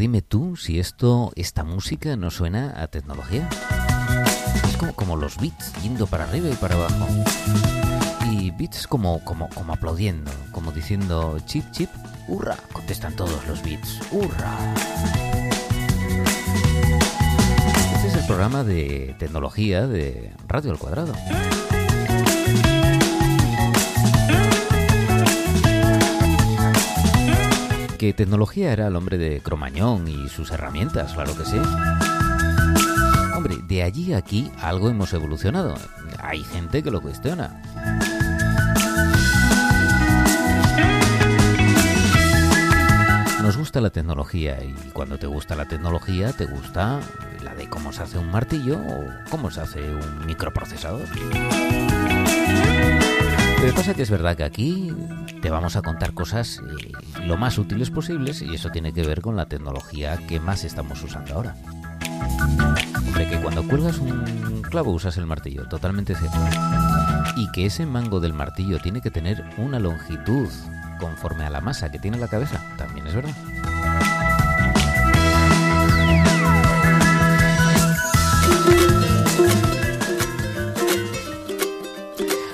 dime tú si esto, esta música no suena a tecnología. Es como, como los beats yendo para arriba y para abajo. Y beats como, como, como aplaudiendo, como diciendo chip, chip, hurra. Contestan todos los beats, hurra. Este es el programa de tecnología de Radio al Cuadrado. Que tecnología era el hombre de Cromañón y sus herramientas, claro que sí. Hombre, de allí a aquí algo hemos evolucionado. Hay gente que lo cuestiona. Nos gusta la tecnología y cuando te gusta la tecnología te gusta la de cómo se hace un martillo o cómo se hace un microprocesador. Lo que pasa que es verdad que aquí te vamos a contar cosas eh, lo más útiles posibles y eso tiene que ver con la tecnología que más estamos usando ahora. Hombre, que cuando cuelgas un clavo usas el martillo, totalmente cierto. Y que ese mango del martillo tiene que tener una longitud conforme a la masa que tiene la cabeza, también es verdad.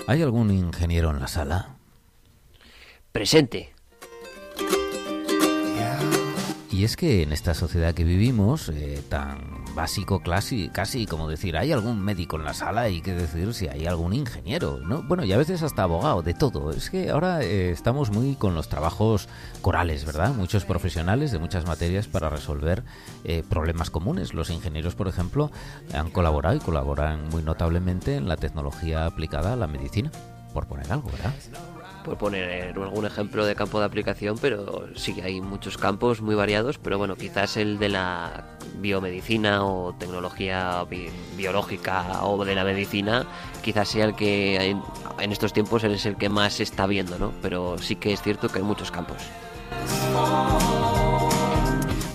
¿Hay algún ingeniero en la sala? Presente. Y es que en esta sociedad que vivimos, eh, tan básico, casi, casi como decir, hay algún médico en la sala y que decir si hay algún ingeniero, ¿no? Bueno, y a veces hasta abogado, de todo. Es que ahora eh, estamos muy con los trabajos corales, ¿verdad? Muchos profesionales de muchas materias para resolver eh, problemas comunes. Los ingenieros, por ejemplo, han colaborado y colaboran muy notablemente en la tecnología aplicada a la medicina, por poner algo, ¿verdad? Por poner algún ejemplo de campo de aplicación, pero sí hay muchos campos muy variados, pero bueno, quizás el de la biomedicina o tecnología biológica o de la medicina, quizás sea el que en, en estos tiempos es el que más se está viendo, ¿no? Pero sí que es cierto que hay muchos campos.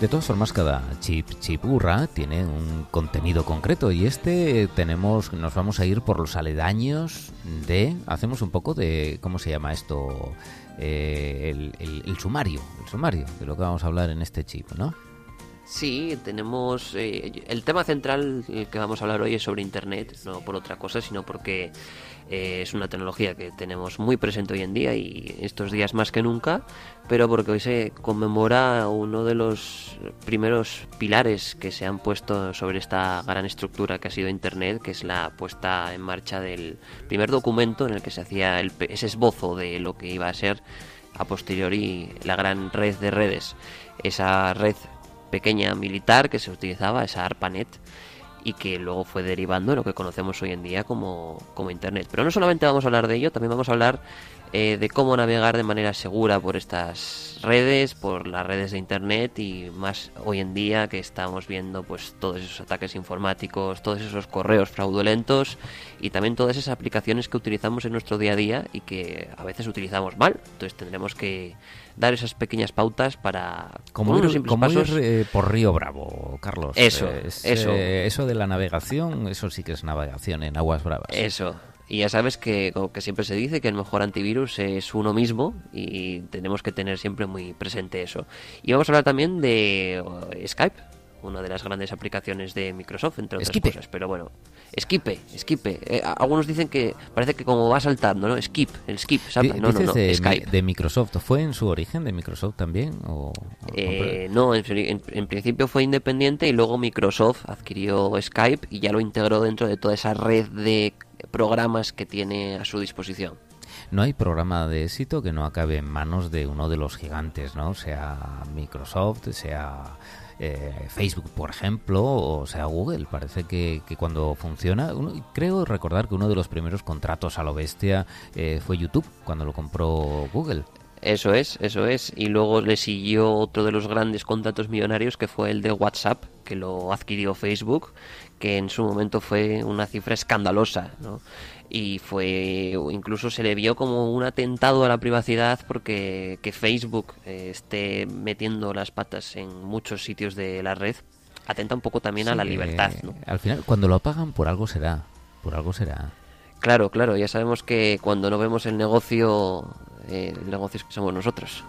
De todas formas, cada chip chipurra tiene un contenido concreto y este tenemos, nos vamos a ir por los aledaños de, hacemos un poco de, ¿cómo se llama esto? Eh, el, sumario, el sumario de lo que vamos a hablar en este chip, ¿no? Sí, tenemos eh, el tema central que vamos a hablar hoy es sobre Internet, no por otra cosa, sino porque eh, es una tecnología que tenemos muy presente hoy en día y estos días más que nunca, pero porque hoy se conmemora uno de los primeros pilares que se han puesto sobre esta gran estructura que ha sido Internet, que es la puesta en marcha del primer documento en el que se hacía ese esbozo de lo que iba a ser a posteriori la gran red de redes. Esa red pequeña militar que se utilizaba, esa ARPANET, y que luego fue derivando en lo que conocemos hoy en día como, como Internet. Pero no solamente vamos a hablar de ello, también vamos a hablar eh, de cómo navegar de manera segura por estas redes, por las redes de Internet y más hoy en día que estamos viendo pues todos esos ataques informáticos, todos esos correos fraudulentos y también todas esas aplicaciones que utilizamos en nuestro día a día y que a veces utilizamos mal. Entonces tendremos que dar esas pequeñas pautas para como ir, como eh, por Río Bravo, Carlos. Eso, eso, eh, eso de la navegación, eso sí que es navegación en aguas bravas. Eso. Y ya sabes que, como que siempre se dice, que el mejor antivirus es uno mismo y tenemos que tener siempre muy presente eso. Y vamos a hablar también de uh, Skype, una de las grandes aplicaciones de Microsoft, entre otras cosas. Pero bueno, Skipe, Skipe. Eh, algunos dicen que parece que como va saltando, ¿no? Skip, el skip, ¿sabes? No, no, no, de, Skype. de Microsoft. ¿Fue en su origen de Microsoft también? O, eh, no, en, principio fue independiente y luego Microsoft adquirió Skype y ya lo integró dentro de toda esa red de programas que tiene a su disposición. No hay programa de éxito que no acabe en manos de uno de los gigantes, ¿no? Sea Microsoft, sea eh, Facebook, por ejemplo, o sea Google. Parece que, cuando funciona, creo recordar que uno de los primeros contratos a lo bestia eh, fue YouTube, cuando lo compró Google. Eso es, eso es. Y luego le siguió otro de los grandes contratos millonarios que fue el de WhatsApp, que lo adquirió Facebook, que en su momento fue una cifra escandalosa, ¿no? y fue incluso se le vio como un atentado a la privacidad porque que Facebook eh, esté metiendo las patas en muchos sitios de la red atenta un poco también a la libertad ¿no? al final cuando lo apagan por algo será por algo será claro claro ya sabemos que cuando no vemos el negocio eh, el negocio es que somos nosotros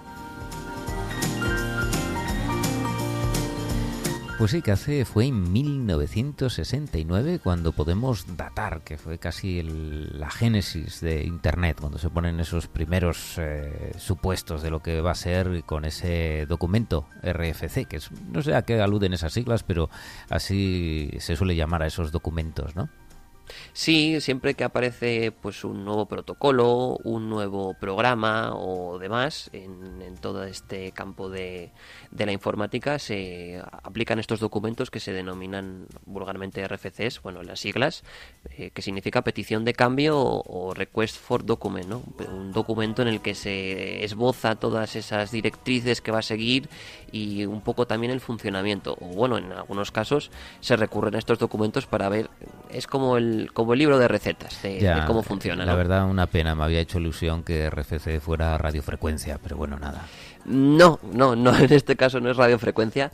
Pues sí, que hace fue en 1969 cuando podemos datar, que fue casi la génesis de Internet, cuando se ponen esos primeros eh, supuestos de lo que va a ser con ese documento RFC, que es, no sé a qué aluden esas siglas, pero así se suele llamar a esos documentos, ¿no? Sí, siempre que aparece pues un nuevo protocolo, un nuevo programa o demás en, todo este campo de, la informática se aplican estos documentos que se denominan vulgarmente RFCs, bueno, las siglas, eh, que significa petición de cambio o, request for document, ¿no? un documento en el que se esboza todas esas directrices que va a seguir y un poco también el funcionamiento. O bueno, en algunos casos se recurren a estos documentos para ver, es como el como el libro de recetas de, cómo funciona. La verdad, una pena, me había hecho ilusión que RFC fuera radiofrecuencia, pero bueno, nada. No, no, no, en este caso no es radiofrecuencia,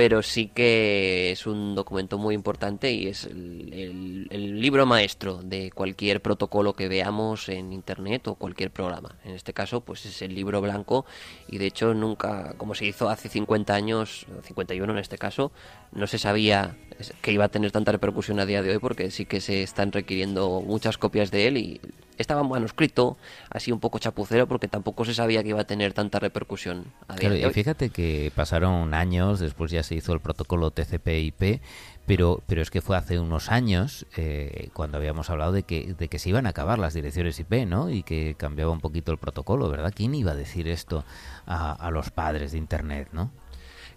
pero sí que es un documento muy importante y es el, libro maestro de cualquier protocolo que veamos en internet o cualquier programa. En este caso, pues es el libro blanco y de hecho nunca, como se hizo hace 50 años, 51 en este caso, no se sabía que iba a tener tanta repercusión a día de hoy porque sí que se están requiriendo muchas copias de él y estaba manuscrito, así un poco chapucero, porque tampoco se sabía que iba a tener tanta repercusión. A día de hoy. Fíjate que pasaron años, después ya se hizo el protocolo TCP/IP, pero, pero es que fue hace unos años eh, cuando habíamos hablado de que, de que se iban a acabar las direcciones IP, ¿no? Y que cambiaba un poquito el protocolo, ¿verdad? ¿Quién iba a decir esto a, a los padres de Internet, ¿no?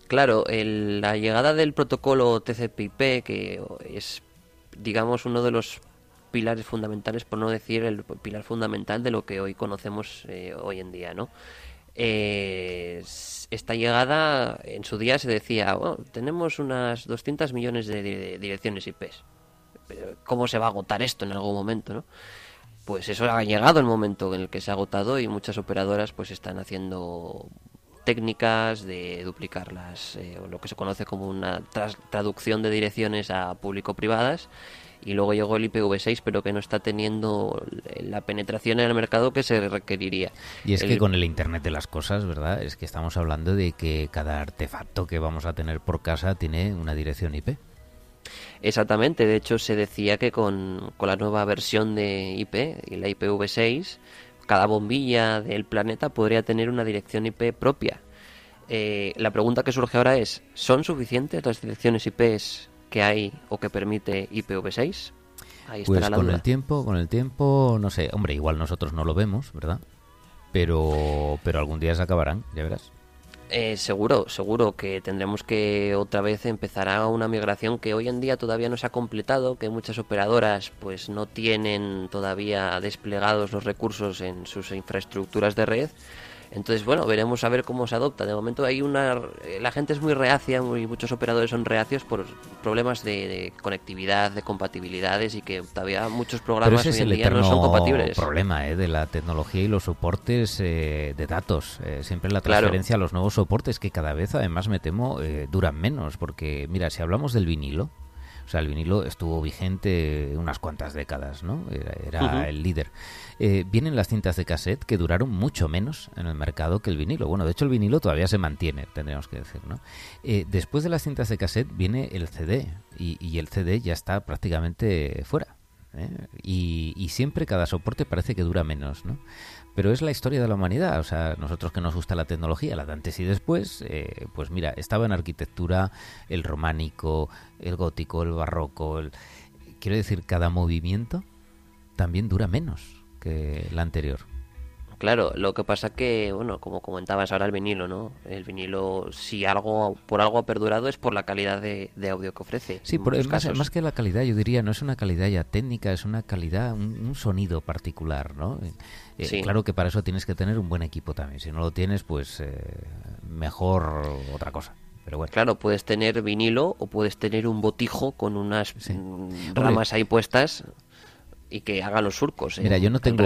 Claro, la llegada del protocolo TCP/IP, que es, digamos, uno de los pilares fundamentales, por no decir el pilar fundamental de lo que hoy conocemos eh, hoy en día, ¿no? Eh, esta llegada, en su día se decía, bueno, tenemos unas 200 millones de, direcciones IP. ¿Cómo se va a agotar esto en algún momento, no? Pues eso ha llegado el momento en el que se ha agotado y muchas operadoras pues están haciendo técnicas de duplicar las, eh, lo que se conoce como una traducción de direcciones a público-privadas y luego llegó el IPv6 pero que no está teniendo la penetración en el mercado que se requeriría. Y es que con el Internet de las cosas, ¿verdad? Es que estamos hablando de que cada artefacto que vamos a tener por casa tiene una dirección IP. Exactamente, de hecho se decía que con, con la nueva versión de IP, y la IPv6, cada bombilla del planeta podría tener una dirección IP propia. Eh, la pregunta que surge ahora es, ¿son suficientes las direcciones IPs que hay o que permite IPv6? Ahí pues con el tiempo, con el tiempo, no sé, hombre, igual nosotros no lo vemos, ¿verdad? Pero, pero algún día se acabarán, ya verás. Eh, seguro, seguro que tendremos que otra vez empezar a una migración que hoy en día todavía no se ha completado, que muchas operadoras pues no tienen todavía desplegados los recursos en sus infraestructuras de red entonces, bueno, veremos a ver cómo se adopta. De momento hay una... La gente es muy reacia, muy, muchos operadores son reacios por problemas de, conectividad, de compatibilidades y que todavía muchos programas hoy en día no son compatibles. problema ¿eh? de la tecnología y los soportes eh, de datos. Eh, siempre la transferencia a los nuevos soportes que cada vez, además, me temo, eh, duran menos. Porque, mira, si hablamos del vinilo, o sea, el vinilo estuvo vigente unas cuantas décadas, ¿no? Era, el líder. Eh, vienen las cintas de cassette que duraron mucho menos en el mercado que el vinilo. Bueno, de hecho el vinilo todavía se mantiene, tendríamos que decir, ¿no? Eh, después de las cintas de cassette viene el CD y, y el CD ya está prácticamente fuera. ¿eh? Y, y, siempre cada soporte parece que dura menos, ¿no? Pero es la historia de la humanidad. O sea, nosotros que nos gusta la tecnología, la de antes y después, eh, pues mira, estaba en arquitectura el románico, el gótico, el barroco. El... Quiero decir, cada movimiento también dura menos que el anterior. Claro, lo que pasa que, bueno, como comentabas ahora el vinilo, ¿no? El vinilo, si algo por algo ha perdurado es por la calidad de, audio que ofrece. Sí, por, más, más, que la calidad, yo diría, no es una calidad ya técnica, es una calidad, un, sonido particular, ¿no? Eh, eh, claro que para eso tienes que tener un buen equipo también. Si no lo tienes, pues eh, mejor otra cosa. Pero bueno. Claro, puedes tener vinilo o puedes tener un botijo con unas mm, ramas ahí puestas y que haga los surcos. Mira, yo no tengo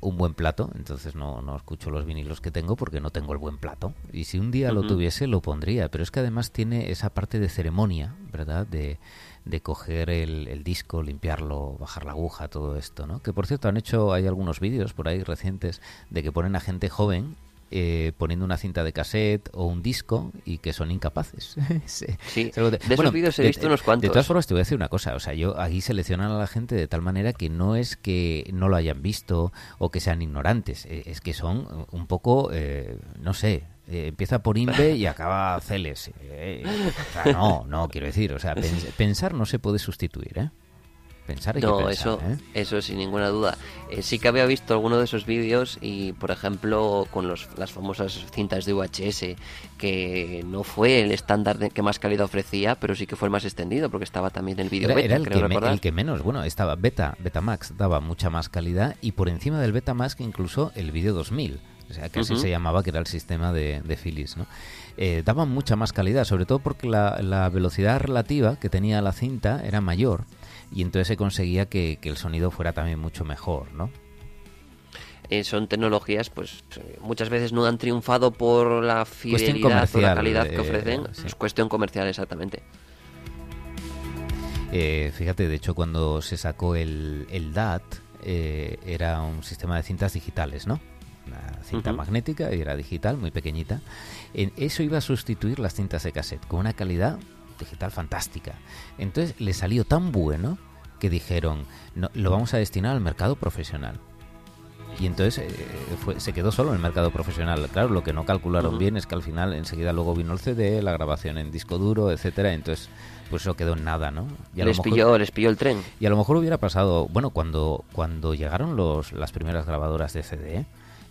un, buen plato, entonces no, no escucho los vinilos que tengo porque no tengo el buen plato. Y si un día lo tuviese, lo pondría. Pero es que además tiene esa parte de ceremonia, ¿verdad? De, de coger el, el, disco, limpiarlo, bajar la aguja, todo esto, ¿no? Que por cierto han hecho, hay algunos vídeos por ahí recientes de que ponen a gente joven eh, poniendo una cinta de cassette o un disco y que son incapaces. sí, de, esos vídeos he visto unos cuantos. De todas formas, te voy a decir una cosa. O sea, yo aquí seleccionan a la gente de tal manera que no es que no lo hayan visto o que sean ignorantes. Eh, es que son un poco, eh, no sé, empieza por Inve y acaba Celes. no, no, quiero decir, o sea, pensar no se puede sustituir, ¿eh? Pensar no, eso, ¿eh? eso sin ninguna duda. Eh, sí que había visto alguno de esos vídeos y, por ejemplo, con los, las famosas cintas de VHS, que no fue el estándar de que más calidad ofrecía, pero sí que fue el más extendido, porque estaba también el vídeo era, beta, era el, que el, que menos, bueno, estaba beta, Betamax daba mucha más calidad y por encima del Betamax incluso el vídeo 2000. O sea, que así se llamaba, que era el sistema de, de Philips, ¿no? Eh, daban mucha más calidad, sobre todo porque la, la velocidad relativa que tenía la cinta era mayor y entonces se conseguía que, el sonido fuera también mucho mejor, ¿no? Eh, son tecnologías, pues muchas veces no han triunfado por la fidelidad o la calidad que eh, ofrecen. Es cuestión comercial, exactamente. Eh, fíjate, de hecho, cuando se sacó el, el DAT, era un sistema de cintas digitales, ¿no? Una cinta magnética y era digital, muy pequeñita. En eso iba a sustituir las cintas de cassette, con una calidad digital fantástica. Entonces le salió tan bueno que dijeron, no, lo vamos a destinar al mercado profesional. Y entonces eh, se quedó solo en el mercado profesional. Claro, lo que no calcularon bien es que al final enseguida luego vino el CD, la grabación en disco duro, etcétera. Entonces, pues eso quedó en nada, ¿no? Y les, pilló, les pilló el tren. Y a lo mejor hubiera pasado, bueno, cuando, cuando llegaron los, las primeras grabadoras de CD,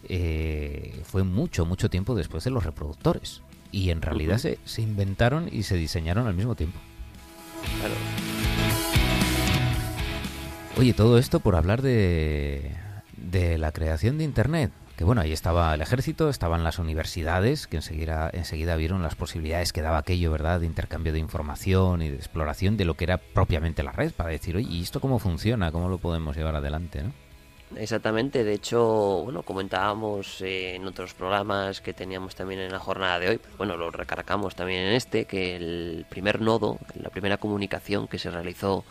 eh, fue mucho, mucho tiempo después de los reproductores y en realidad se, se, inventaron y se diseñaron al mismo tiempo. Claro. Oye, todo esto por hablar de, de la creación de Internet. Que bueno, ahí estaba el ejército, estaban las universidades, que enseguida, enseguida vieron las posibilidades que daba aquello, ¿verdad?, de intercambio de información y de exploración de lo que era propiamente la red, para decir, oye, ¿y esto cómo funciona? ¿Cómo lo podemos llevar adelante, no? Exactamente, de hecho, bueno, comentábamos eh, en otros programas que teníamos también en la jornada de hoy, pues bueno, lo recargamos también en este, que el primer nodo, la primera comunicación que se realizó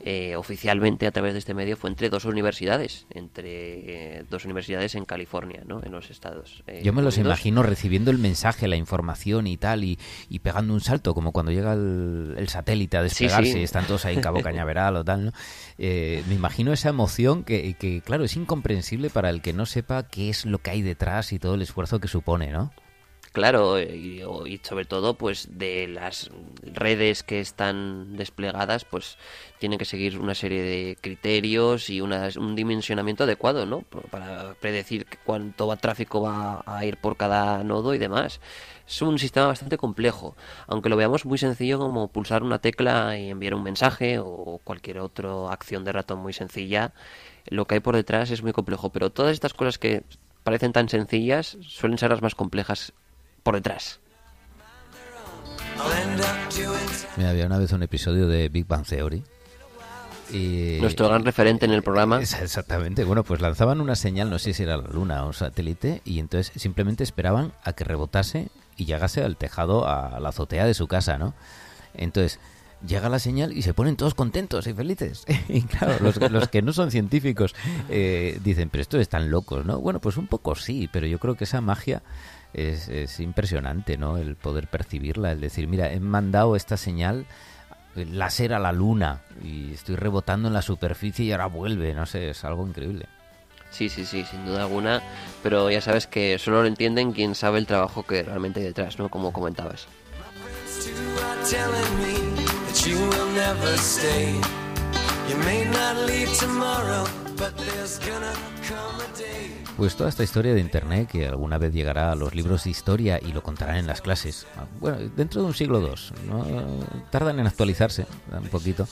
eh, oficialmente a través de este medio fue entre dos universidades, entre eh, dos universidades en California, ¿no? en los Estados. Eh, Yo me los imagino recibiendo el mensaje, la información y tal, y, pegando un salto, como cuando llega el, satélite a desplegarse y están todos ahí en Cabo Cañaveral o tal. ¿no? me imagino esa emoción que, que, claro, es incomprensible para el que no sepa qué es lo que hay detrás y todo el esfuerzo que supone, ¿no? Claro, y, sobre todo, pues de las redes que están desplegadas, pues tienen que seguir una serie de criterios y un dimensionamiento adecuado, ¿no? Para predecir cuánto tráfico va a ir por cada nodo y demás. Es un sistema bastante complejo, aunque lo veamos muy sencillo como pulsar una tecla y enviar un mensaje o cualquier otra acción de ratón muy sencilla. Lo que hay por detrás es muy complejo, pero todas estas cosas que parecen tan sencillas suelen ser las más complejas por detrás. Mira, había una vez un episodio de Big Bang Theory. Y... Nuestro gran referente en el programa. Exactamente. Bueno, pues lanzaban una señal, no sé si era la luna o un satélite, y entonces simplemente esperaban a que rebotase y llegase al tejado, a la azotea de su casa, ¿no? Entonces, llega la señal y se ponen todos contentos y felices. y claro, los, que no son científicos eh, dicen, pero esto están locos, ¿no? Bueno, pues un poco sí, pero yo creo que esa magia es, impresionante, ¿no? El poder percibirla, el decir, mira, he mandado esta señal láser a la luna y estoy rebotando en la superficie y ahora vuelve, no sé, es algo increíble. Sí, sí, sí, sin duda alguna, pero ya sabes que solo lo entienden quien sabe el trabajo que realmente hay detrás, ¿no? Como comentabas. Pues toda esta historia de Internet que alguna vez llegará a los libros de historia y lo contarán en las clases. Bueno, dentro de un siglo II. ¿no? Tardan en actualizarse un poquito,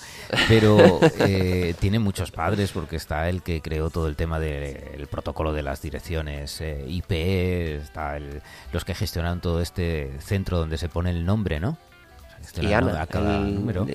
pero eh, tiene muchos padres porque está el que creó todo el tema del protocolo de las direcciones eh, IP, está los que gestionan todo este centro donde se pone el nombre, ¿no? y a cada número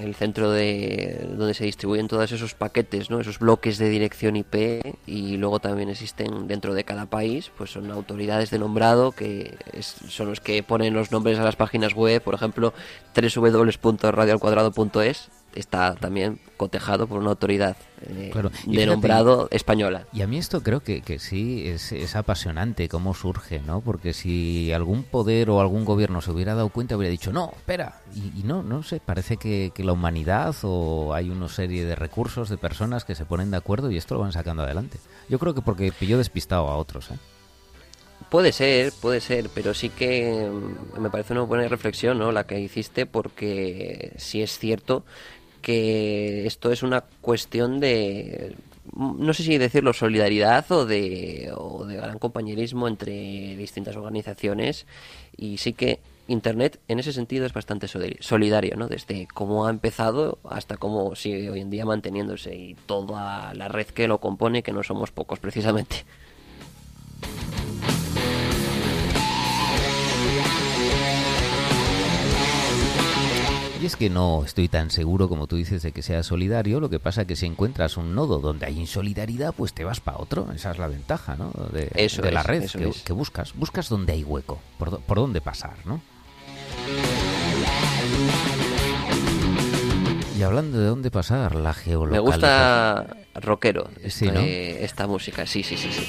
el centro de donde se distribuyen todos esos paquetes, ¿no? esos bloques de dirección IP y luego también existen dentro de cada país, pues son autoridades de nombrado que son los que ponen los nombres a las páginas web, por ejemplo, www.radioalcuadrado.es está también cotejado por una autoridad eh, de nombrado española. Y a mí esto creo que, que sí es, es, apasionante cómo surge, ¿no? Porque si algún poder o algún gobierno se hubiera dado cuenta, hubiera dicho, no, espera. Y, no, no sé, parece que, que, la humanidad o hay una serie de recursos, de personas que se ponen de acuerdo y esto lo van sacando adelante. Yo creo que porque pilló despistado a otros, ¿eh? Puede ser, puede ser, pero sí que mm, me parece una buena reflexión, ¿no? La que hiciste, porque sí es cierto que esto es una cuestión de, no sé si decirlo, solidaridad o de, gran compañerismo entre distintas organizaciones y sí que Internet en ese sentido es bastante solidario, ¿no? Desde cómo ha empezado hasta cómo sigue hoy en día manteniéndose y toda la red que lo compone, que no somos pocos precisamente. Y es que no estoy tan seguro como tú dices de que sea solidario, lo que pasa es que si encuentras un nodo donde hay insolidaridad, pues te vas para otro, esa es la ventaja, ¿no? De, la red que, buscas, buscas donde hay hueco, por, por dónde pasar, ¿no? Y hablando de dónde pasar, la geolocalización. Me gusta rockero esta música, sí, sí, sí, sí.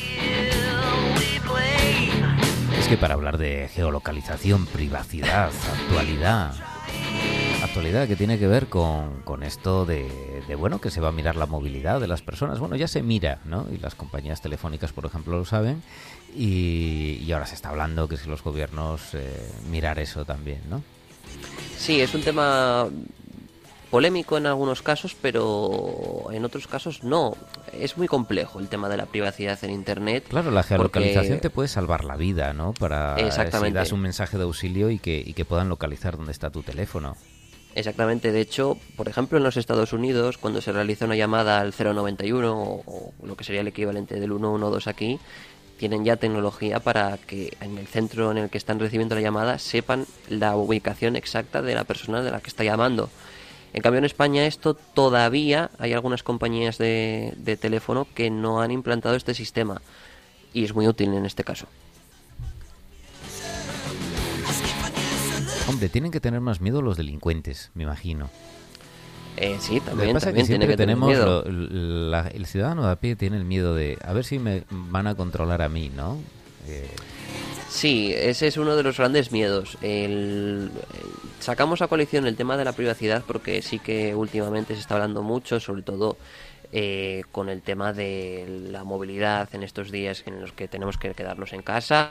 Es que para hablar de geolocalización, privacidad, actualidad, actualidad que tiene que ver con, con esto de, bueno, que se va a mirar la movilidad de las personas. Bueno, ya se mira, ¿no? Y las compañías telefónicas, por ejemplo, lo saben. Y, ahora se está hablando que si los gobiernos eh, mirar eso también, ¿no? Sí, es un tema polémico en algunos casos, pero en otros casos no. Es muy complejo el tema de la privacidad en Internet. Claro, la geolocalización te puede salvar la vida, ¿no? Para si das un mensaje de auxilio y que, y que puedan localizar dónde está tu teléfono. Exactamente, de hecho, por ejemplo, en los Estados Unidos, cuando se realiza una llamada al 091 o, lo que sería el equivalente del 112 aquí, tienen ya tecnología para que en el centro en el que están recibiendo la llamada sepan la ubicación exacta de la persona de la que está llamando. En cambio, en España esto todavía hay algunas compañías de, de teléfono que no han implantado este sistema y es muy útil en este caso. Hombre, tienen que tener más miedo los delincuentes, me imagino. Eh, sí, también, también tiene que tenemos miedo. el ciudadano de a pie tiene el miedo de a ver si me van a controlar a mí, ¿no? Eh... Sí, ese es uno de los grandes miedos. El, sacamos a coalición el tema de la privacidad porque sí que últimamente se está hablando mucho, sobre todo eh, con el tema de la movilidad en estos días en los que tenemos que quedarnos en casa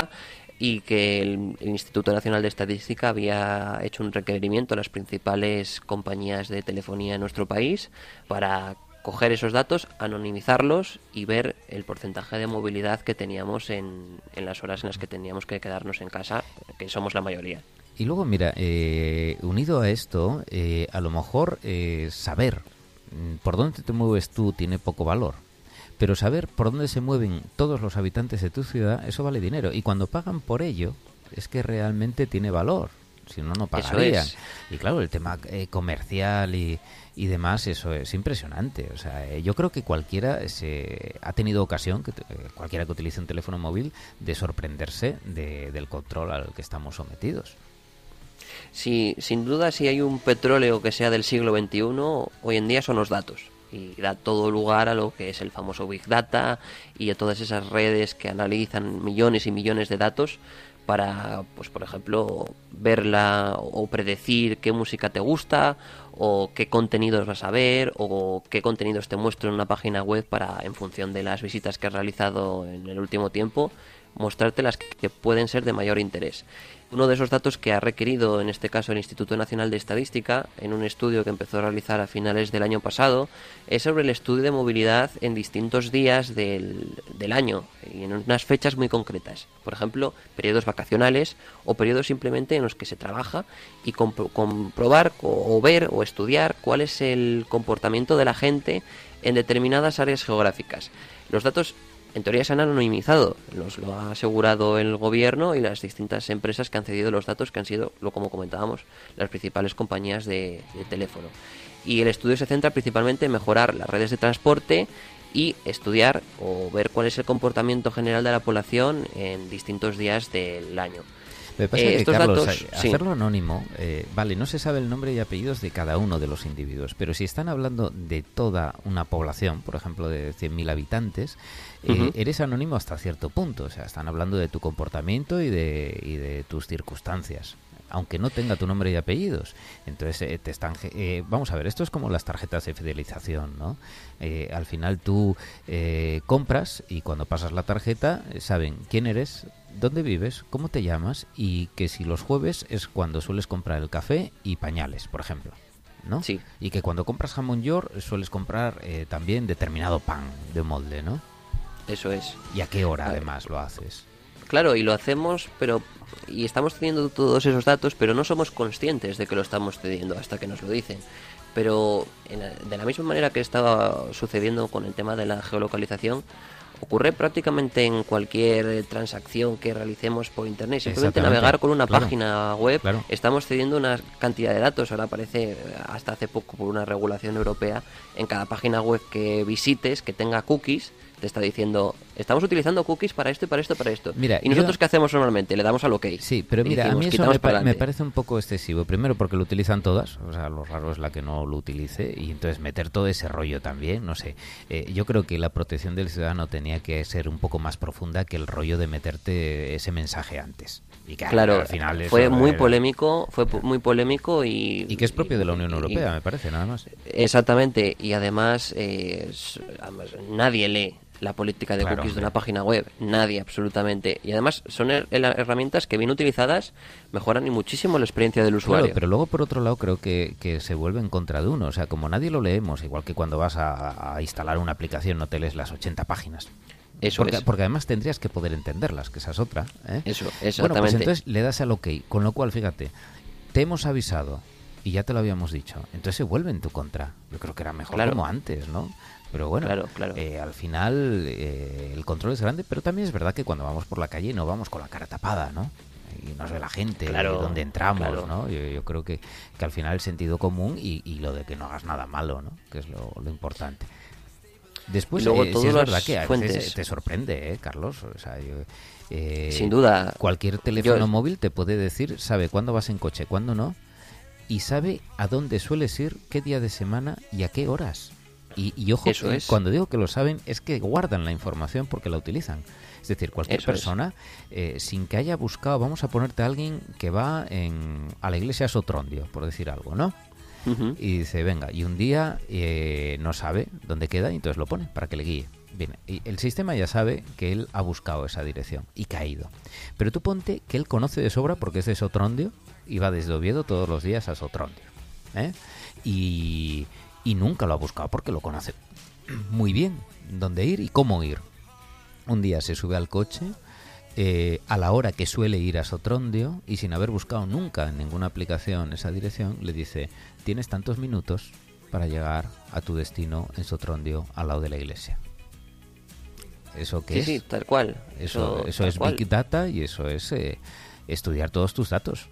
y que el, Instituto Nacional de Estadística había hecho un requerimiento a las principales compañías de telefonía en nuestro país para coger esos datos, anonimizarlos y ver el porcentaje de movilidad que teníamos en, en las horas en las que teníamos que quedarnos en casa, que somos la mayoría. Y luego, mira, eh, unido a esto, eh, a lo mejor eh, saber mm, por dónde te mueves tú tiene poco valor pero saber por dónde se mueven todos los habitantes de tu ciudad, eso vale dinero. Y cuando pagan por ello, es que realmente tiene valor. Si no, no pagarían. Y claro, el tema eh, comercial y, y, demás, eso es impresionante. O sea, eh, yo creo que cualquiera se ha tenido ocasión, que eh, cualquiera que utilice un teléfono móvil, de sorprenderse de, del control al que estamos sometidos. Sí, sin duda, si hay un petróleo que sea del siglo XXI, hoy en día son los datos y da todo lugar a lo que es el famoso Big Data y a todas esas redes que analizan millones y millones de datos para, pues por ejemplo, verla o predecir qué música te gusta o qué contenidos vas a ver o qué contenidos te muestro en una página web para, en función de las visitas que has realizado en el último tiempo, mostrarte las que pueden ser de mayor interés. Uno de esos datos que ha requerido, en este caso, el Instituto Nacional de Estadística, en un estudio que empezó a realizar a finales del año pasado, es sobre el estudio de movilidad en distintos días del, año y en unas fechas muy concretas. Por ejemplo, periodos vacacionales o periodos simplemente en los que se trabaja y comprobar o ver o estudiar cuál es el comportamiento de la gente en determinadas áreas geográficas. Los datos en teoría se han anonimizado, nos lo ha asegurado el gobierno y las distintas empresas que han cedido los datos, que han sido, lo como comentábamos, las principales compañías de, teléfono. Y el estudio se centra principalmente en mejorar las redes de transporte y estudiar o ver cuál es el comportamiento general de la población en distintos días del año. Me pasa que, Carlos, hacerlo anónimo, eh, vale, no se sabe el nombre y apellidos de cada uno de los individuos, pero si están hablando de toda una población, por ejemplo, de 100.000 habitantes, eh, eres anónimo hasta cierto punto. O sea, están hablando de tu comportamiento y de, y de tus circunstancias aunque no tenga tu nombre y apellidos. Entonces eh, te están... Eh, vamos a ver, esto es como las tarjetas de fidelización, ¿no? Eh, al final tú compras y cuando pasas la tarjeta saben quién eres, dónde vives, cómo te llamas y que si los jueves es cuando sueles comprar el café y pañales, por ejemplo. ¿no? Sí. Y que cuando compras jamón york sueles comprar también determinado pan de molde, ¿no? Eso es. ¿Y a qué hora además lo haces? Claro, y lo hacemos, pero y estamos teniendo todos esos datos, pero no somos conscientes de que lo estamos cediendo hasta que nos lo dicen. Pero de la misma manera que estaba sucediendo con el tema de la geolocalización, ocurre prácticamente en cualquier transacción que realicemos por internet. Simplemente navegar con una página web, estamos cediendo una cantidad de datos. Ahora aparece, hasta hace poco, por una regulación europea, en cada página web que visites que tenga cookies te está diciendo, estamos utilizando cookies para esto y para esto y para esto. Mira, ¿Y nosotros qué hacemos normalmente? Le damos al OK. Sí, pero mira, a mí eso me, parece un poco excesivo. Primero porque lo utilizan todas, o sea, lo raro es la que no lo utilice, y entonces meter todo ese rollo también, no sé. Eh, yo creo que la protección del ciudadano tenía que ser un poco más profunda que el rollo de meterte ese mensaje antes. Y que claro, al final fue muy polémico, fue muy polémico y... Y que es propio de la Unión Europea, me parece, nada más. Exactamente, y además eh, nadie lee la política de cookies de una página web. Nadie, absolutamente. Y además son herramientas que bien utilizadas mejoran y muchísimo la experiencia del usuario. pero luego por otro lado creo que, que, se vuelve en contra de uno. O sea, como nadie lo leemos, igual que cuando vas a, instalar una aplicación no te lees las 80 páginas. Eso porque, es. porque además tendrías que poder entenderlas, que esa es otra. ¿eh? Eso, exactamente. Bueno, pues entonces le das al OK, con lo cual, fíjate, te hemos avisado y ya te lo habíamos dicho. Entonces se vuelve en tu contra. Yo creo que era mejor como antes, ¿no? Pero bueno, eh, al final eh, el control es grande, pero también es verdad que cuando vamos por la calle no vamos con la cara tapada, ¿no? Y nos ve la gente, claro, donde entramos, ¿no? Yo, creo que, que, al final el sentido común y, y, lo de que no hagas nada malo, ¿no? Que es lo, importante. Después, Luego, eh, es verdad que a veces te sorprende, ¿eh, Carlos? O sea, Sin duda. Cualquier teléfono móvil te puede decir, sabe cuándo vas en coche, cuándo no, y sabe a dónde sueles ir, qué día de semana y a qué horas. Y, ojo, cuando digo que lo saben, es que guardan la información porque la utilizan. Es decir, cualquier persona, eh, sin que haya buscado, vamos a ponerte a alguien que va en, a la iglesia Sotrondio, por decir algo, ¿no? Y dice, venga, y un día eh, no sabe dónde queda y entonces lo pone para que le guíe. Bien, y el sistema ya sabe que él ha buscado esa dirección y que ha ido. Pero tú ponte que él conoce de sobra porque es de Sotrondio y va desde Oviedo todos los días a Sotrondio. ¿eh? Y, y nunca lo ha buscado porque lo conoce muy bien dónde ir y cómo ir. Un día se sube al coche eh, a la hora que suele ir a Sotrondio y sin haber buscado nunca en ninguna aplicación esa dirección, le dice, tienes tantos minutos para llegar a tu destino en Sotrondio al lado de la iglesia. ¿Eso qué es? Sí, tal cual. Eso, eso, es Big Data y eso es eh, estudiar todos tus datos.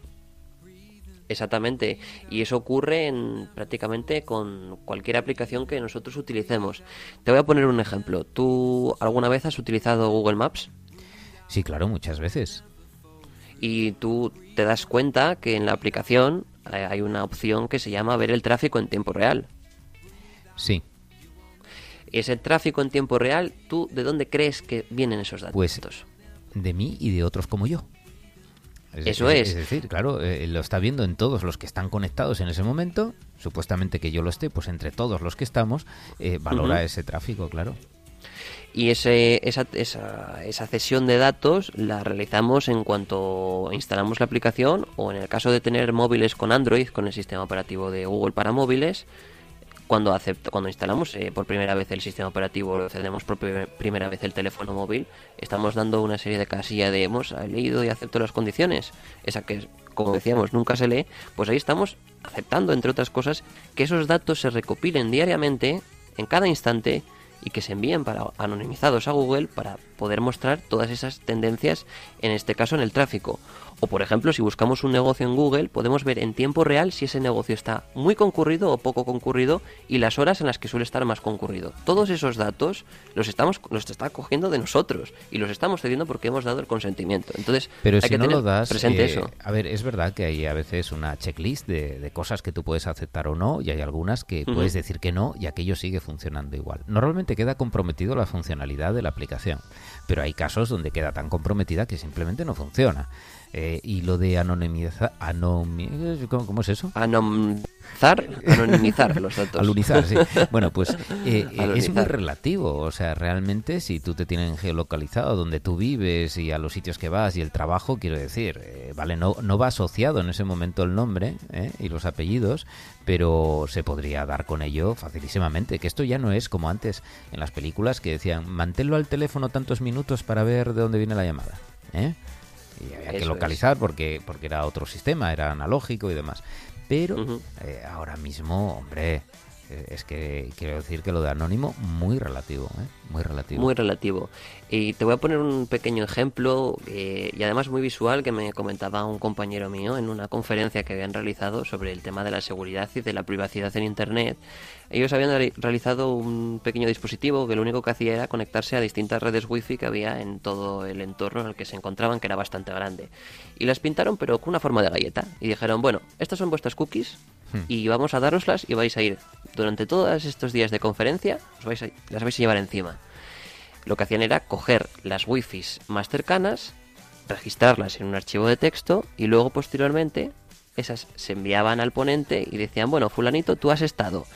Exactamente, y eso ocurre en, prácticamente con cualquier aplicación que nosotros utilicemos. Te voy a poner un ejemplo. ¿Tú alguna vez has utilizado Google Maps? Sí, claro, muchas veces. Y tú te das cuenta que en la aplicación eh, hay una opción que se llama ver el tráfico en tiempo real. Sí. Ese tráfico en tiempo real, ¿tú de dónde crees que vienen esos datos? Pues de mí y de otros como yo. Eso es. Es decir, claro, eh, lo está viendo en todos los que están conectados en ese momento. Supuestamente que yo lo esté, pues entre todos los que estamos, eh, valora ese tráfico, claro. Y ese, esa, esa, esa cesión de datos la realizamos en cuanto instalamos la aplicación o en el caso de tener móviles con Android, con el sistema operativo de Google para móviles, cuando cuando instalamos eh, por primera vez el sistema operativo o accedemos por primera vez el teléfono móvil, estamos dando una serie de casillas de hemos leído y acepto las condiciones. Esa que, como decíamos, nunca se lee, pues ahí estamos aceptando, entre otras cosas, que esos datos se recopilen diariamente, en cada instante, y que se envíen para anonimizados a Google para poder mostrar todas esas tendencias, en este caso en el tráfico. O por ejemplo, si buscamos un negocio en Google, podemos ver en tiempo real si ese negocio está muy concurrido o poco concurrido y las horas en las que suele estar más concurrido. Todos esos datos los estamos los está cogiendo de nosotros y los estamos cediendo porque hemos dado el consentimiento. Entonces, pero hay si que no tener lo das, presente eh, eso. a ver, es verdad que hay a veces una checklist de, de cosas que tú puedes aceptar o no y hay algunas que puedes decir que no y aquello sigue funcionando igual. Normalmente queda comprometido la funcionalidad de la aplicación, pero hay casos donde queda tan comprometida que simplemente no funciona. Eh, y lo de anonimizar, anomi- ¿cómo, cómo es eso? Anonimizar, anonimizar los datos. Alunizar, sí. Bueno, pues eh, eh, es muy relativo. O sea, realmente si tú te tienen geolocalizado donde tú vives y a los sitios que vas y el trabajo, quiero decir, eh, vale, no, no va asociado en ese momento el nombre eh, y los apellidos, pero se podría dar con ello facilísimamente. Que esto ya no es como antes en las películas que decían, manténlo al teléfono tantos minutos para ver de dónde viene la llamada. ¿eh? Y había que es. localizar porque, porque era otro sistema, era analógico y demás. Pero eh, ahora mismo, hombre, es que quiero decir que lo de anónimo muy relativo, ¿eh? muy relativo. Muy relativo. Y te voy a poner un pequeño ejemplo eh, y además muy visual que me comentaba un compañero mío en una conferencia que habían realizado sobre el tema de la seguridad y de la privacidad en Internet. Ellos habían re- realizado un pequeño dispositivo que lo único que hacía era conectarse a distintas redes wifi que había en todo el entorno en el que se encontraban, que era bastante grande. Y las pintaron pero con una forma de galleta. Y dijeron, bueno, estas son vuestras cookies y vamos a daroslas y vais a ir durante todos estos días de conferencia, os vais a- las vais a llevar encima lo que hacían era coger las wifis más cercanas, registrarlas en un archivo de texto y luego posteriormente esas se enviaban al ponente y decían, bueno, fulanito, tú has estado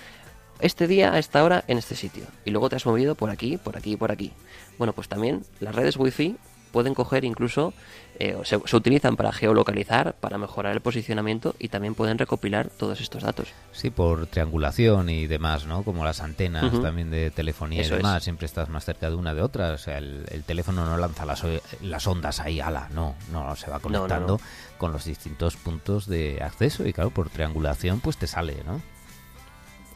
este día a esta hora en este sitio y luego te has movido por aquí, por aquí por aquí. Bueno, pues también las redes wifi pueden coger incluso, eh, se, se utilizan para geolocalizar, para mejorar el posicionamiento y también pueden recopilar todos estos datos. Sí, por triangulación y demás, ¿no? Como las antenas también de telefonía Eso y es. demás, siempre estás más cerca de una de otra. O sea, el, el teléfono no lanza las, o- las ondas ahí, ala, no, no, se va no, conectando no. con los distintos puntos de acceso y claro, por triangulación pues te sale, ¿no?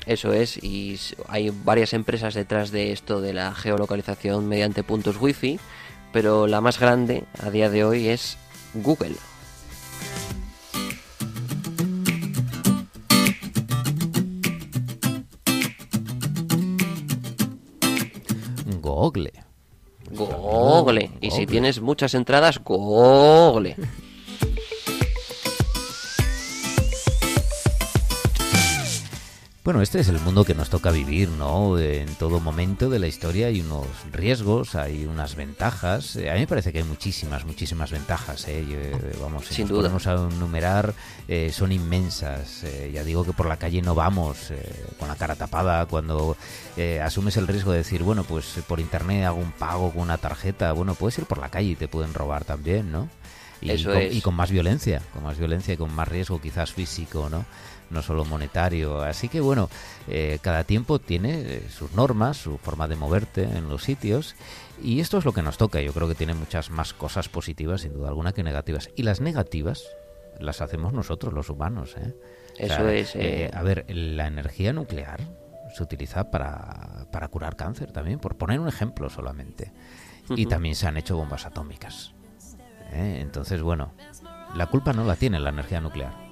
Eso es, y hay varias empresas detrás de esto de la geolocalización mediante puntos wifi, pero la más grande a día de hoy es Google. Google. Google. Y si tienes muchas entradas, Google. Bueno, este es el mundo que nos toca vivir, ¿no? En todo momento de la historia hay unos riesgos, hay unas ventajas. Eh, A mí me parece que hay muchísimas, muchísimas ventajas, ¿eh? Yo, eh, vamos, si Sin nos duda. ponemos a enumerar, eh, son inmensas. Eh, ya digo que por la calle no vamos eh, con la cara tapada cuando eh, asumes el riesgo de decir, bueno, pues por internet hago un pago con una tarjeta. Bueno, puedes ir por la calle y te pueden robar también, ¿no? Y, Eso con, es. y con más violencia, con más violencia y con más riesgo quizás físico, ¿no? No solo monetario. Así que bueno, eh, cada tiempo tiene eh, sus normas, su forma de moverte en los sitios y esto es lo que nos toca. Yo creo que tiene muchas más cosas positivas, sin duda alguna, que negativas. Y las negativas las hacemos nosotros, los humanos. ¿eh? O Eso sea, es, eh. a ver, la energía nuclear se utiliza para, para curar cáncer también, por poner un ejemplo solamente. Y también se han hecho bombas atómicas. ¿eh? Entonces, bueno, la culpa no la tiene la energía nuclear.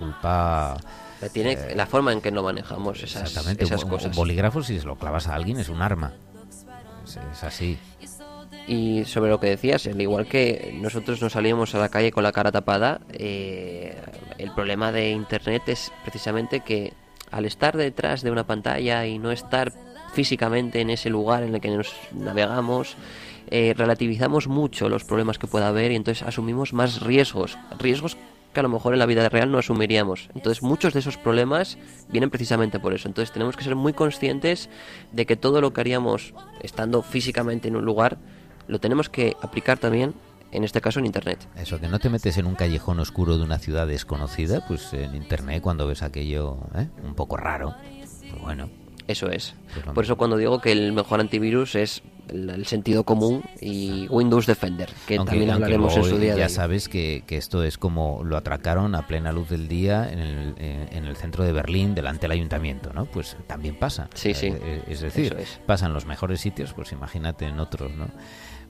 Culpa... La, tiene, la forma en que no manejamos esas, Eh, Exactamente, esas un, un cosas. bolígrafo si se lo clavas a alguien es un arma. Es, es así. Y sobre lo que decías, al igual que nosotros nos salíamos a la calle con la cara tapada, eh, el problema de Internet es precisamente que al estar detrás de una pantalla y no estar físicamente en ese lugar en el que nos navegamos, eh, relativizamos mucho los problemas que pueda haber y entonces asumimos más riesgos, riesgos que a lo mejor en la vida real no asumiríamos. Entonces muchos de esos problemas vienen precisamente por eso. Entonces tenemos que ser muy conscientes de que todo lo que haríamos estando físicamente en un lugar lo tenemos que aplicar también, en este caso en Internet. Eso, que no te metes en un callejón oscuro de una ciudad desconocida, pues en internet cuando ves aquello ¿eh? un poco raro, bueno, Eso es. Por eso cuando digo que el mejor antivirus es el, sentido común y Windows Defender, que también hablaremos en su día. Ya sabes que, que, esto es como lo atracaron a plena luz del día en el, en el centro de Berlín, delante del ayuntamiento, ¿no? Pues también pasa. Sí, sí. Eh, eh, es decir, pasan los mejores sitios, pues imagínate en otros, ¿no?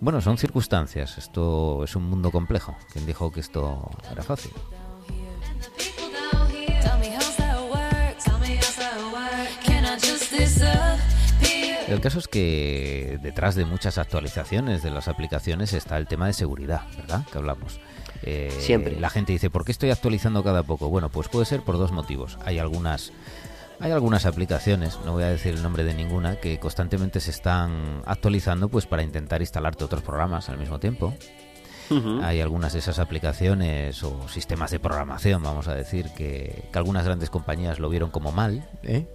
Bueno, son circunstancias. Esto es un mundo complejo. ¿Quién dijo que esto era fácil? El caso es que detrás de muchas actualizaciones de las aplicaciones está el tema de seguridad, ¿verdad? Que hablamos. Eh, Siempre. La gente dice, ¿por qué estoy actualizando cada poco? Bueno, pues puede ser por dos motivos. Hay algunas, hay algunas aplicaciones, no voy a decir el nombre de ninguna, que constantemente se están actualizando pues para intentar instalarte otros programas al mismo tiempo. Hay algunas de esas aplicaciones o sistemas de programación, vamos a decir, que, algunas grandes compañías lo vieron como mal ¿eh?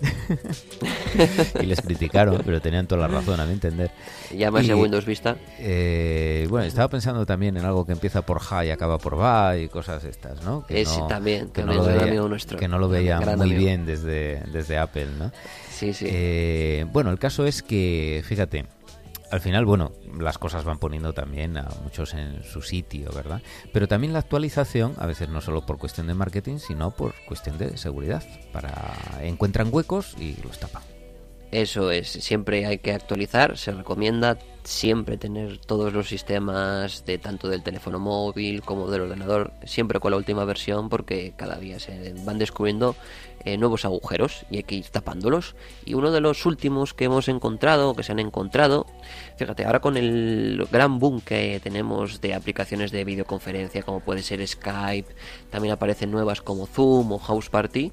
y les criticaron, pero tenían toda la razón, a mi entender. ¿Llamas de Windows Vista? Eh, bueno, estaba pensando también en algo que empieza por Ja y acaba por Va y cosas estas, ¿no? Que no, también, que no lo veía, nuestro, que no lo veía muy bien desde, desde Apple, ¿no? Sí, sí. Eh, bueno, el caso es que, fíjate, al final, bueno, las cosas van poniendo también a muchos en su sitio, ¿verdad? Pero también la actualización, a veces no solo por cuestión de marketing, sino por cuestión de seguridad. Para encuentran huecos y los tapan. Eso es, siempre hay que actualizar, se recomienda siempre tener todos los sistemas de tanto del teléfono móvil como del ordenador, siempre con la última versión porque cada día se van descubriendo eh, nuevos agujeros y hay que ir tapándolos. Y uno de los últimos que hemos encontrado, que se han encontrado, fíjate, ahora con el gran boom que tenemos de aplicaciones de videoconferencia como puede ser Skype, también aparecen nuevas como Zoom o House Party,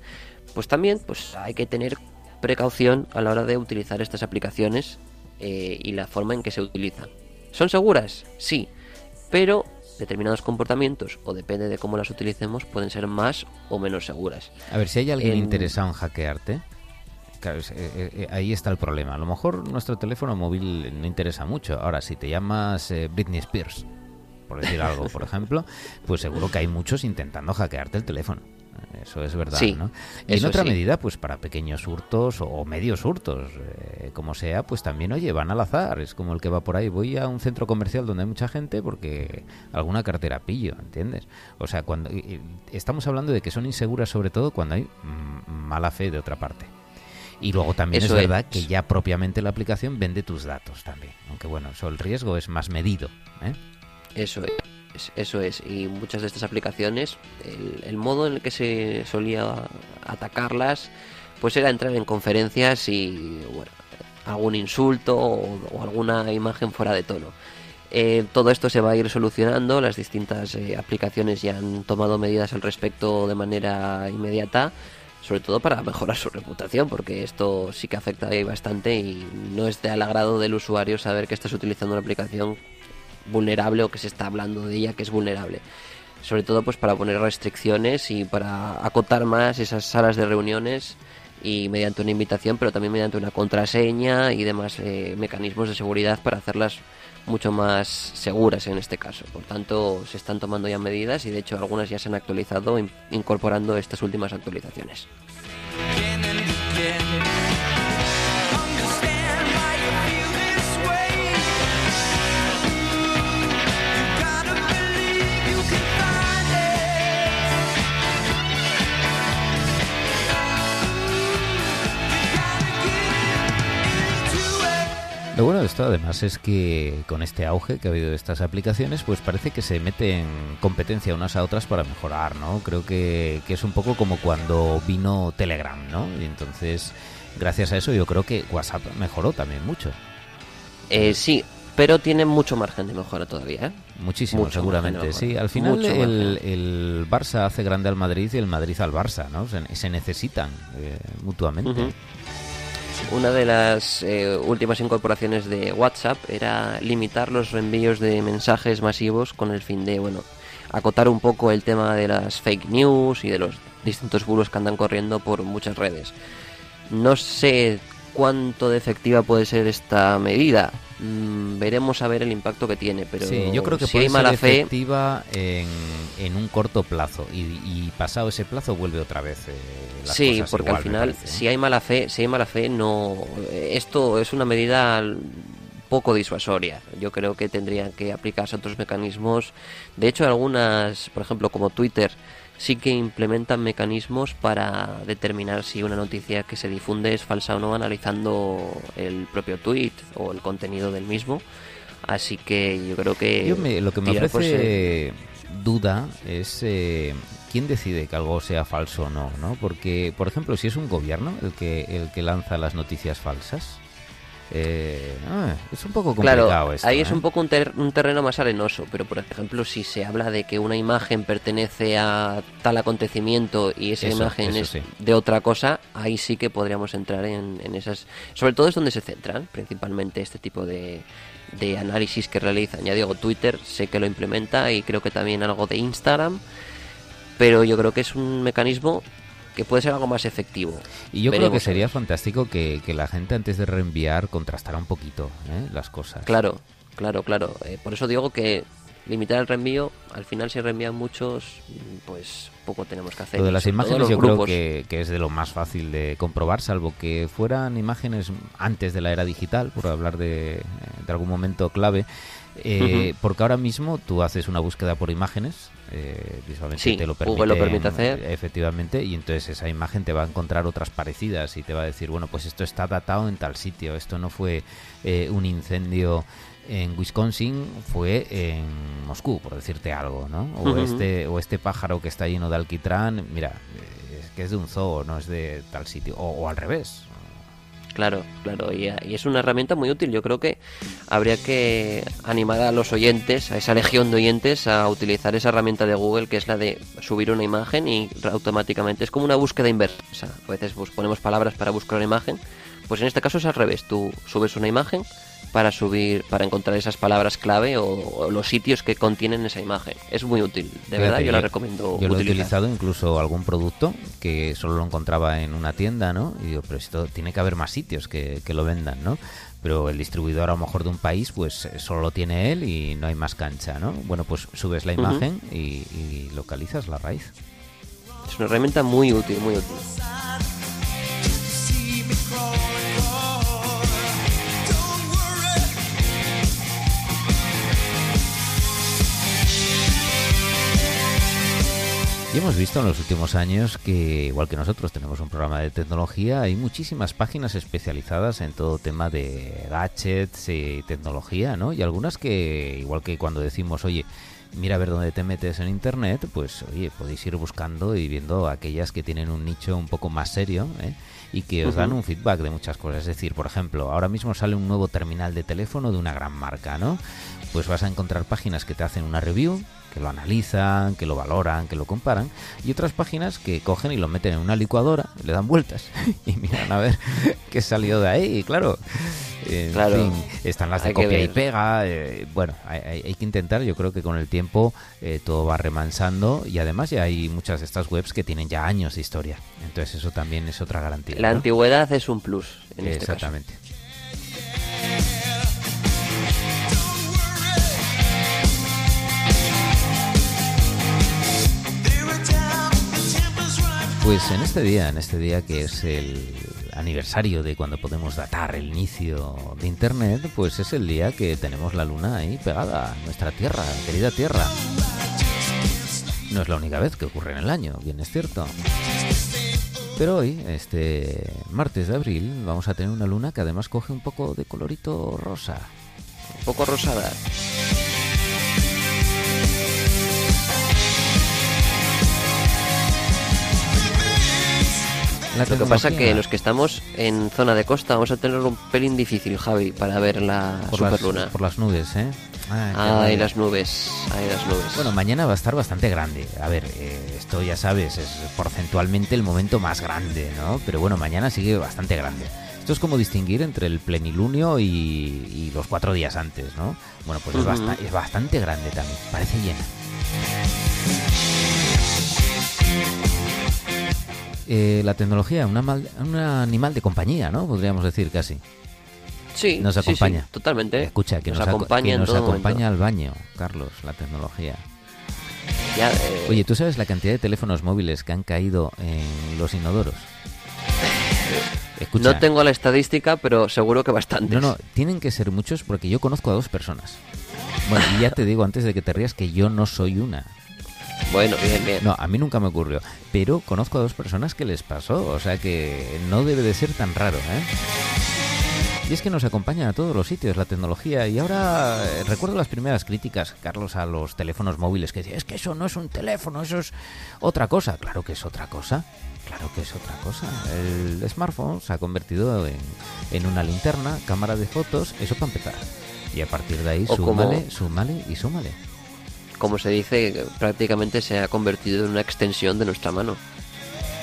pues también pues hay que tener precaución a la hora de utilizar estas aplicaciones eh, y la forma en que se utilizan. ¿Son seguras? Sí, pero determinados comportamientos, o depende de cómo las utilicemos, pueden ser más o menos seguras. A ver, si hay alguien interesado en hackearte, eh, eh, ahí está el problema. A lo mejor nuestro teléfono móvil no interesa mucho. Ahora, si te llamas Britney Spears, por decir algo, por ejemplo, pues seguro que hay muchos intentando hackearte el teléfono. Eso es verdad, ¿no? Y en otra medida, pues para pequeños hurtos o medios hurtos, eh, como sea, pues también, oye, van al azar. Es como el que va por ahí. Voy a un centro comercial donde hay mucha gente porque alguna cartera pillo, ¿entiendes? O sea, cuando estamos hablando de que son inseguras sobre todo cuando hay mala fe de otra parte. Y luego también es verdad que ya propiamente la aplicación vende tus datos también. Aunque bueno, eso el riesgo es más medido. ¿eh? Eso es eso es. Y muchas de estas aplicaciones, el, modo en el que se solía atacarlas, pues era entrar en conferencias y, bueno, algún insulto o, alguna imagen fuera de tono. Eh, todo esto se va a ir solucionando, las distintas eh, aplicaciones ya han tomado medidas al respecto de manera inmediata, sobre todo para mejorar su reputación, porque esto sí que afecta ahí bastante y no es de al agrado del usuario saber que estás utilizando una aplicación vulnerable o que se está hablando de ella que es vulnerable. Sobre todo pues para poner restricciones y para acotar más esas salas de reuniones y mediante una invitación, pero también mediante una contraseña y demás eh, mecanismos de seguridad para hacerlas mucho más seguras en este caso. Por tanto, se están tomando ya medidas y de hecho algunas ya se han actualizado incorporando estas últimas actualizaciones. Lo bueno de esto además es que con este auge que ha habido de estas aplicaciones, pues parece que se meten competencia unas a otras para mejorar, ¿no? Creo que, es un poco como cuando vino Telegram, ¿no? Y entonces, gracias a eso, yo creo que WhatsApp mejoró también mucho. Eh, sí, pero tiene mucho margen de mejora todavía, ¿eh? Muchísimo, seguramente. Sí, al final el, Barça hace grande al Madrid y el Madrid al Barça, ¿no? Se, necesitan eh, mutuamente. Una de las eh, últimas incorporaciones de WhatsApp era limitar los reenvíos de mensajes masivos con el fin de, bueno, acotar un poco el tema de las fake news y de los distintos bulos que andan corriendo por muchas redes. No sé cuánto de efectiva puede ser esta medida. Mm, veremos a ver el impacto que tiene, pero sí, yo creo que si puede hay mala ser fe, efectiva en, en un corto plazo y, y pasado ese plazo vuelve otra vez eh, las sí, cosas porque igual, al final parece, ¿eh? si hay mala fe, si hay mala fe no esto es una medida poco disuasoria. Yo creo que tendrían que aplicarse otros mecanismos. De hecho, algunas, por ejemplo, como Twitter, sí que implementan mecanismos para determinar si una noticia que se difunde es falsa o no, analizando el propio tweet o el contenido del mismo. Así que yo creo que Yo me- lo que me ofrece duda es eh, quién decide que algo sea falso o no, ¿no? Porque, por ejemplo, si es un gobierno el que el que lanza las noticias falsas, eh, ah, es un poco complicado Claro, esto, ahí es ¿eh? un poco un, ter- un terreno más arenoso, pero por ejemplo, si se habla de que una imagen pertenece a tal acontecimiento y esa Eso, imagen eso es sí. de otra cosa, ahí sí que podríamos entrar en, en esas. Sobre todo es donde se centran principalmente este tipo de, de análisis que realizan. Ya digo, Twitter sé que lo implementa y creo que también algo de Instagram, pero yo creo que es un mecanismo que puede ser algo más efectivo. Y yo creo que sería fantástico que, que la gente antes de reenviar contrastara un poquito ¿eh? las cosas. Claro, claro, claro. Eh, por eso digo que limitar el reenvío, al final si reenvían muchos, pues poco tenemos que hacer. Lo de las imágenes yo creo que, que es de lo más fácil de comprobar, salvo que fueran imágenes antes de la era digital, por hablar de, de algún momento clave, eh, porque ahora mismo tú haces una búsqueda por imágenes, eh, visualmente Sí, te lo Google permite, lo permite hacer. efectivamente, y entonces esa imagen te va a encontrar otras parecidas y te va a decir, bueno, pues esto está datado en tal sitio, esto no fue eh, un incendio en Wisconsin fue en Moscú, por decirte algo, ¿no? O este o este pájaro que está lleno de alquitrán, mira, es que es de un zoo, no es de tal sitio, o, o al revés. Claro, claro, y, y es una herramienta muy útil. Yo creo que habría que animar a los oyentes, a esa legión de oyentes, a utilizar esa herramienta de Google que es la de subir una imagen y automáticamente es como una búsqueda inversa. A veces ponemos palabras para buscar una imagen, pues en este caso es al revés. Tú subes una imagen para subir, para encontrar esas palabras clave o, o los sitios que contienen esa imagen. Es muy útil, de Fíjate, verdad. Yo la recomiendo. Yo lo he utilizado incluso algún producto que solo lo encontraba en una tienda, ¿no? Y digo, pero esto tiene que haber más sitios que, que lo vendan, ¿no? Pero el distribuidor a lo mejor de un país, pues eh, solo lo tiene él y no hay más cancha, ¿no? Bueno, pues subes la imagen y, y localizas la raíz. Es una herramienta muy útil, muy útil. Y hemos visto en los últimos años que, igual que nosotros tenemos un programa de tecnología, hay muchísimas páginas especializadas en todo tema de gadgets y tecnología, ¿no? Y algunas que, igual que cuando decimos, oye, mira a ver dónde te metes en internet, pues oye, podéis ir buscando y viendo aquellas que tienen un nicho un poco más serio, ¿eh? y que os dan un feedback de muchas cosas. Es decir, por ejemplo, ahora mismo sale un nuevo terminal de teléfono de una gran marca, ¿no? Pues vas a encontrar páginas que te hacen una review, que lo analizan, que lo valoran, que lo comparan, y otras páginas que cogen y lo meten en una licuadora, le dan vueltas y miran a ver qué salió de ahí. Y claro, en Claro, fin, están las de copia y pega. eh, bueno, hay, que intentar, yo creo que con el tiempo eh, todo va remansando y además ya hay muchas de estas webs que tienen ya años de historia. Entonces eso también es otra garantía. La ¿no? antigüedad es un plus en este caso. Pues en este día, en este día que es el aniversario de cuando podemos datar el inicio de Internet, pues es el día que tenemos la luna ahí pegada nuestra Tierra, querida Tierra. No es la única vez que ocurre en el año, bien es cierto. Pero hoy, este martes de abril, vamos a tener una luna que además coge un poco de colorito rosa. Un poco rosada. La Lo que pasa tecnología, que los que estamos en zona de costa vamos a tener un pelín difícil, Javi, para ver la por las, superluna. por las nubes, ¿eh? Ay, rabia. las nubes, ay, las nubes. Bueno, mañana va a estar bastante grande. A ver, eh, esto ya sabes, es porcentualmente el momento más grande, ¿no? Pero bueno, mañana sigue bastante grande. Esto es como distinguir entre el plenilunio y, y los cuatro días antes, ¿no? Bueno, pues es, Ujú. basta- es bastante grande también. Parece llena. Eh, la tecnología, una mal- un animal de compañía, ¿no? Podríamos decir casi. Sí, Nos sí, sí, acompaña. totalmente. Escucha, que nos, aco- acompaña que en nos todo acompaña al baño, Carlos, la tecnología. Ya, eh, Oye, ¿tú sabes la cantidad de teléfonos móviles que han caído en los inodoros? Escucha, no tengo la estadística, pero seguro que bastantes. no, no, tienen que ser muchos porque yo conozco a dos personas. Bueno, y ya te digo antes de que te rías que yo no soy una. Bueno, bien, bien. No, a mí nunca me ocurrió. Pero conozco a dos personas que les pasó. O sea que no debe de ser tan raro, ¿eh? Y es que nos acompaña a todos los sitios la tecnología. Y ahora eh, recuerdo las primeras críticas, Carlos, a los teléfonos móviles que decía, es que eso no es un teléfono, eso es otra cosa. Claro que es otra cosa. Claro que es otra cosa. El smartphone se ha convertido en, en una linterna, cámara de fotos, eso para empezar. Y a partir de ahí, O como- súmale, súmale y súmale. Como se dice, prácticamente se ha convertido en una extensión de nuestra mano.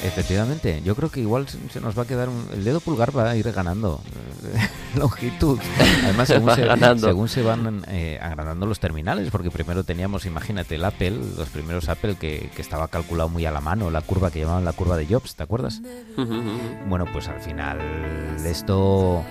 Efectivamente, yo creo que igual se nos va a quedar un- el dedo pulgar va a ir ganando eh, longitud. Además, según se, ganando. según se van eh, agrandando los terminales, porque primero teníamos, imagínate, el Apple, los primeros Apple que, que estaba calculado muy a la mano, la curva que llamaban la curva de Jobs, ¿te acuerdas? Bueno, pues al final esto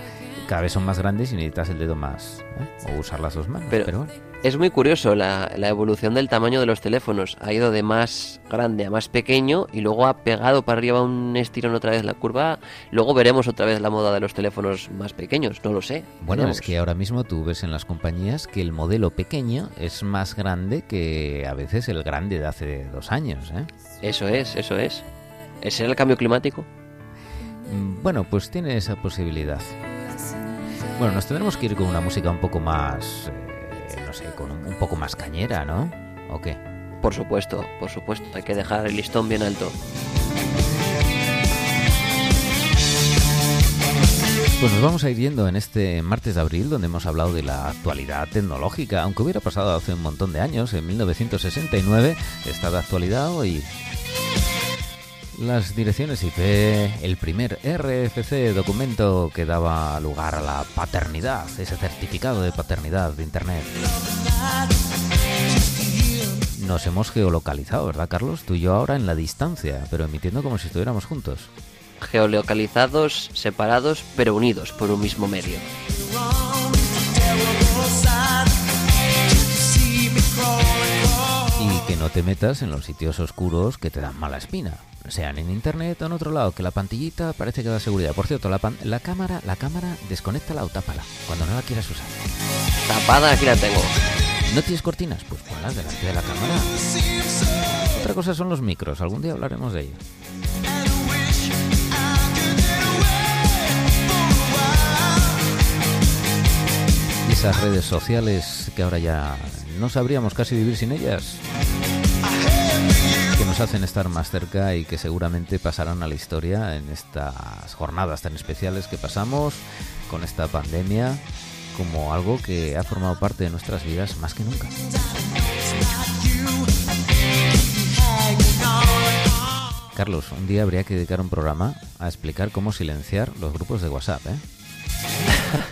cada vez son más grandes y necesitas el dedo más, ¿eh? o usar las dos manos. Pero- Pero, bueno. Es muy curioso la, la evolución del tamaño de los teléfonos. Ha ido de más grande a más pequeño y luego ha pegado para arriba un estirón otra vez la curva. Luego veremos otra vez la moda de los teléfonos más pequeños, no lo sé. Bueno, Veremos. es que ahora mismo tú ves en las compañías que el modelo pequeño es más grande que a veces el grande de hace dos años. ¿eh? Eso es, eso es. ¿Ese era el cambio climático? Mm, Bueno, pues tiene esa posibilidad. Bueno, nos tendremos que ir con una música un poco más, eh, no sé, con un, poco más cañera, ¿no? ¿O qué? Por supuesto, por supuesto. Hay que dejar el listón bien alto. Pues nos vamos a ir yendo en este martes de abril, donde hemos hablado de la actualidad tecnológica, aunque hubiera pasado hace un montón de años, en 1969, está de actualidad hoy. Las direcciones IP, el primer RFC documento que daba lugar a la paternidad, ese certificado de paternidad de Internet. Nos hemos geolocalizado, ¿verdad, Carlos? Tú y yo ahora en la distancia, pero emitiendo como si estuviéramos juntos. Geolocalizados, separados, pero unidos por un mismo medio. Y que no te metas en los sitios oscuros que te dan mala espina. Sean en internet o en otro lado, que la pantillita parece que da seguridad. Por cierto, la, pan- la cámara, la cámara, desconéctala o tápala cuando no la quieras usar. Tapada, aquí la tengo. ¿No tienes cortinas? Pues ponlas delante de la cámara. Otra cosa son los micros, algún día hablaremos de ello. Y esas redes sociales que ahora ya no sabríamos casi vivir sin ellas. Hacen estar más cerca y que seguramente pasarán a la historia en estas jornadas tan especiales que pasamos con esta pandemia como algo que ha formado parte de nuestras vidas más que nunca. Carlos, un día habría que dedicar un programa a explicar cómo silenciar los grupos de WhatsApp, ¿eh?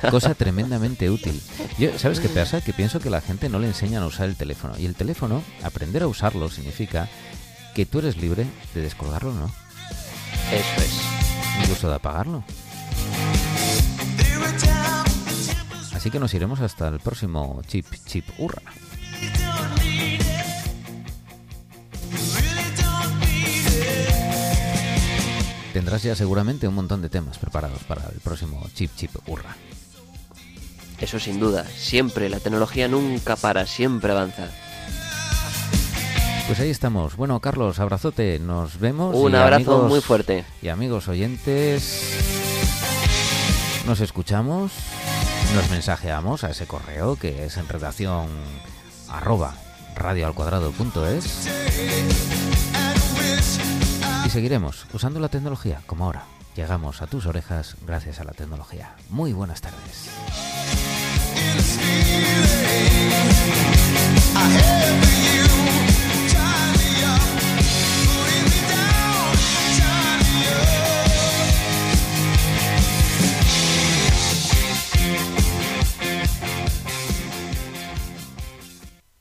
Cosa tremendamente útil. Yo, ¿Sabes qué pasa? Que pienso que la gente no le enseñan a usar el teléfono. Y el teléfono, aprender a usarlo significa que tú eres libre de descolgarlo, ¿no? Eso es. Incluso de apagarlo. Así que nos iremos hasta el próximo Chip Chip Hurra. Tendrás ya seguramente un montón de temas preparados para el próximo Chip Chip Hurra. Eso sin duda. Siempre, la tecnología nunca para, siempre avanza. Pues ahí estamos. Bueno, Carlos, abrazote. Nos vemos. Un y abrazo amigos- muy fuerte. Y amigos oyentes, nos escuchamos, nos mensajeamos a ese correo que es en redacción arroba radioalcuadrado.es y seguiremos usando la tecnología como ahora. Llegamos a tus orejas gracias a la tecnología. Muy buenas tardes. I